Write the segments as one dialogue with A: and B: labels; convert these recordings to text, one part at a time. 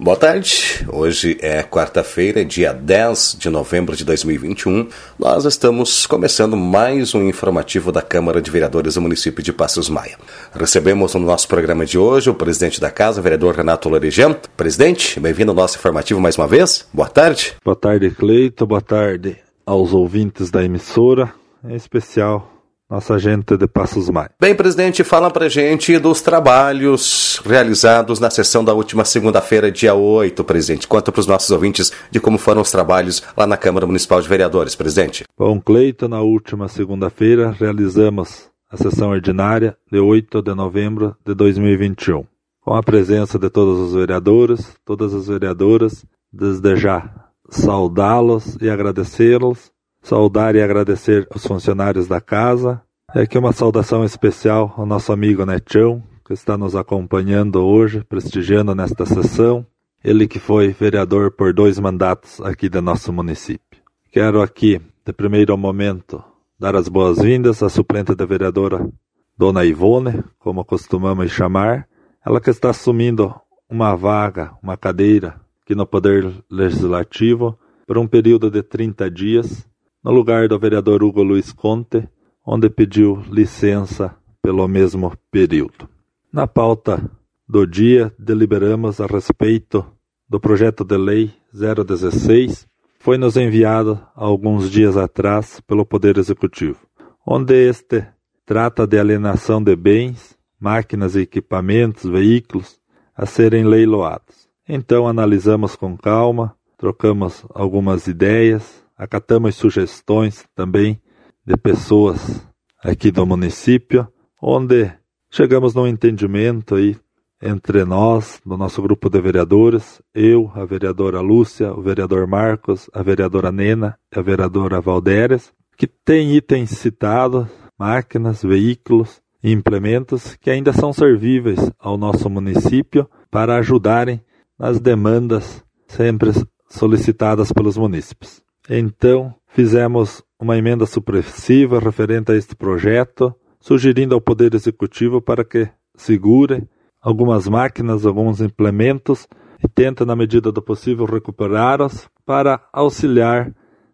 A: Boa tarde. Hoje é quarta-feira, dia 10 de novembro de 2021. Nós estamos começando mais um informativo da Câmara de Vereadores do município de Passos Maia. Recebemos no nosso programa de hoje o presidente da casa, vereador Renato Lorijan. Presidente, bem-vindo ao nosso informativo mais uma vez. Boa tarde.
B: Boa tarde, Cleito. Boa tarde aos ouvintes da emissora, em especial nossa gente de Passos Maia.
A: Bem, presidente, fala pra gente dos trabalhos realizados na sessão da última segunda-feira, dia 8, presidente. Conta para os nossos ouvintes de como foram os trabalhos lá na Câmara Municipal de Vereadores, presidente.
B: Bom, Cleito, na última segunda-feira realizamos a sessão ordinária de 8 de novembro de 2021, com a presença de todos os vereadores, todas as vereadoras, desde já saudá-los e agradecê-los saudar e agradecer os funcionários da casa. É aqui uma saudação especial ao nosso amigo Netão, que está nos acompanhando hoje, prestigiando nesta sessão. Ele que foi vereador por dois mandatos aqui do nosso município. Quero aqui, de primeiro momento, dar as boas-vindas à suplente da vereadora Dona Ivone, como costumamos chamar, ela que está assumindo uma vaga, uma cadeira aqui no Poder Legislativo por um período de 30 dias, no lugar do vereador Hugo Luiz Conte, onde pediu licença pelo mesmo período. Na pauta do dia, deliberamos a respeito do projeto de lei 016, foi nos enviado alguns dias atrás pelo Poder Executivo, onde este trata de alienação de bens, máquinas e equipamentos, veículos a serem leiloados. Então analisamos com calma, trocamos algumas ideias, acatamos sugestões também de pessoas aqui do município, onde chegamos num entendimento aí entre nós, do nosso grupo de vereadores, eu, a vereadora Lúcia, o vereador Marcos, a vereadora Nena e a vereadora Valdéres, que tem itens citados, máquinas, veículos e implementos que ainda são servíveis ao nosso município para ajudarem nas demandas sempre solicitadas pelos munícipes. Então, fizemos uma emenda supressiva referente a este projeto, sugerindo ao Poder Executivo para que segure algumas máquinas, alguns implementos e tente, na medida do possível, recuperá-los para auxiliar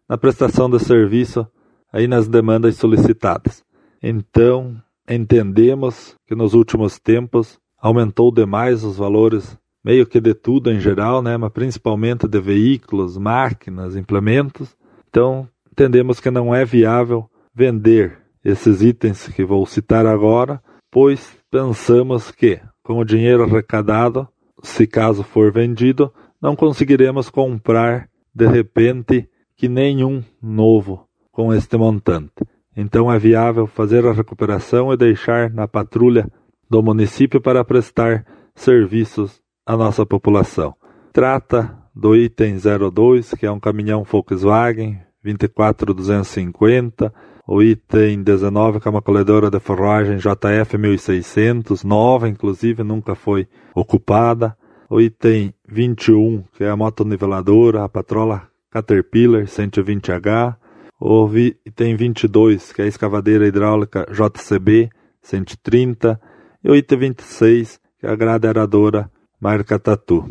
B: na prestação de serviço aí nas demandas solicitadas. Então, entendemos que nos últimos tempos aumentou demais os valores meio que de tudo em geral, né, mas principalmente de veículos, máquinas, implementos. Então, entendemos que não é viável vender esses itens que vou citar agora, pois pensamos que, com o dinheiro arrecadado, se caso for vendido, não conseguiremos comprar de repente que nenhum novo com este montante. Então é viável fazer a recuperação e deixar na patrulha do município para prestar serviços a nossa população. Trata do item 02, que é um caminhão Volkswagen 24250, o item 19, que é uma colhedora de forragem JF 1600, nova inclusive, nunca foi ocupada. O item 21, que é a motoniveladora, a patrola Caterpillar 120H. O item 22, que é a escavadeira hidráulica JCB 130. E o item 26, que é a grade aeradora marca Tatu.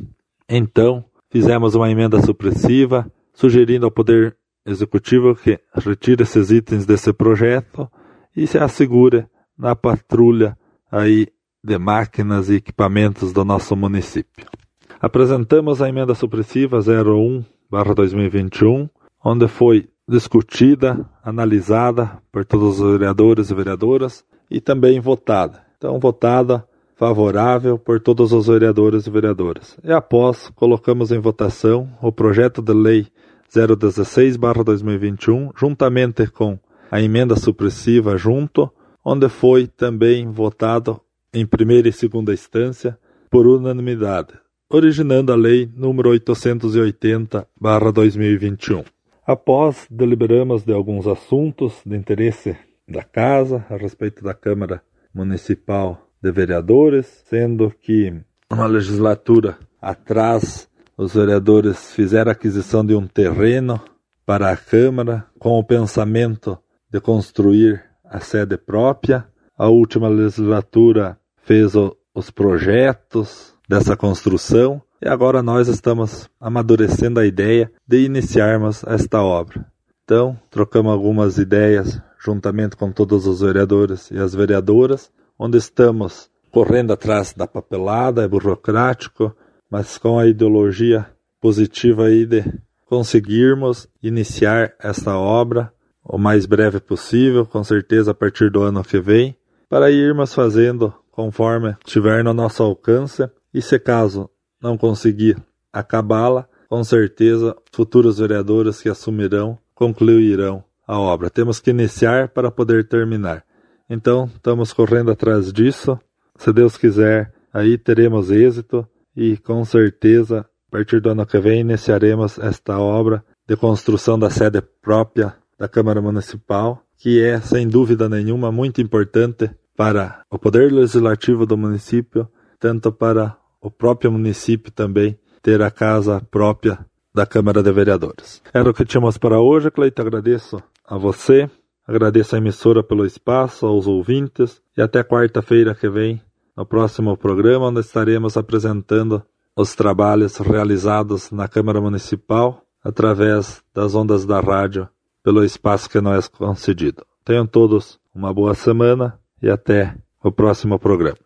B: Então, fizemos uma emenda supressiva, sugerindo ao Poder Executivo que retire esses itens desse projeto e se assegure na patrulha aí de máquinas e equipamentos do nosso município. Apresentamos a emenda supressiva 01/2021, onde foi discutida, analisada por todos os vereadores e vereadoras e também votada. Então, votada favorável por todos os vereadores e vereadoras. E após, colocamos em votação o projeto de lei 016/2021, juntamente com a emenda supressiva junto, onde foi também votado em primeira e segunda instância por unanimidade, originando a lei número 880/2021. Após deliberamos de alguns assuntos de interesse da casa a respeito da Câmara Municipal de vereadores, sendo que uma legislatura atrás os vereadores fizeram aquisição de um terreno para a Câmara com o pensamento de construir a sede própria. A última legislatura fez o, os projetos dessa construção e agora nós estamos amadurecendo a ideia de iniciarmos esta obra. Então, trocamos algumas ideias juntamente com todos os vereadores e as vereadoras, onde estamos correndo atrás da papelada, é burocrático, mas com a ideologia positiva aí de conseguirmos iniciar esta obra o mais breve possível, com certeza a partir do ano que vem, para irmos fazendo conforme estiver no nosso alcance e se caso não conseguir acabá-la, com certeza futuros vereadores que assumirão concluirão a obra. Temos que iniciar para poder terminar. Então, estamos correndo atrás disso. Se Deus quiser, aí teremos êxito e com certeza, a partir do ano que vem, iniciaremos esta obra de construção da sede própria da Câmara Municipal, que é, sem dúvida nenhuma, muito importante para o poder legislativo do município, tanto para o próprio município também ter a casa própria da Câmara de Vereadores. Era o que tínhamos para hoje, Cleito. Agradeço a você, agradeço a emissora pelo espaço, aos ouvintes e até quarta-feira que vem, no próximo programa, onde estaremos apresentando os trabalhos realizados na Câmara Municipal através das ondas da rádio pelo espaço que nos é concedido. Tenham todos uma boa semana e até o próximo programa.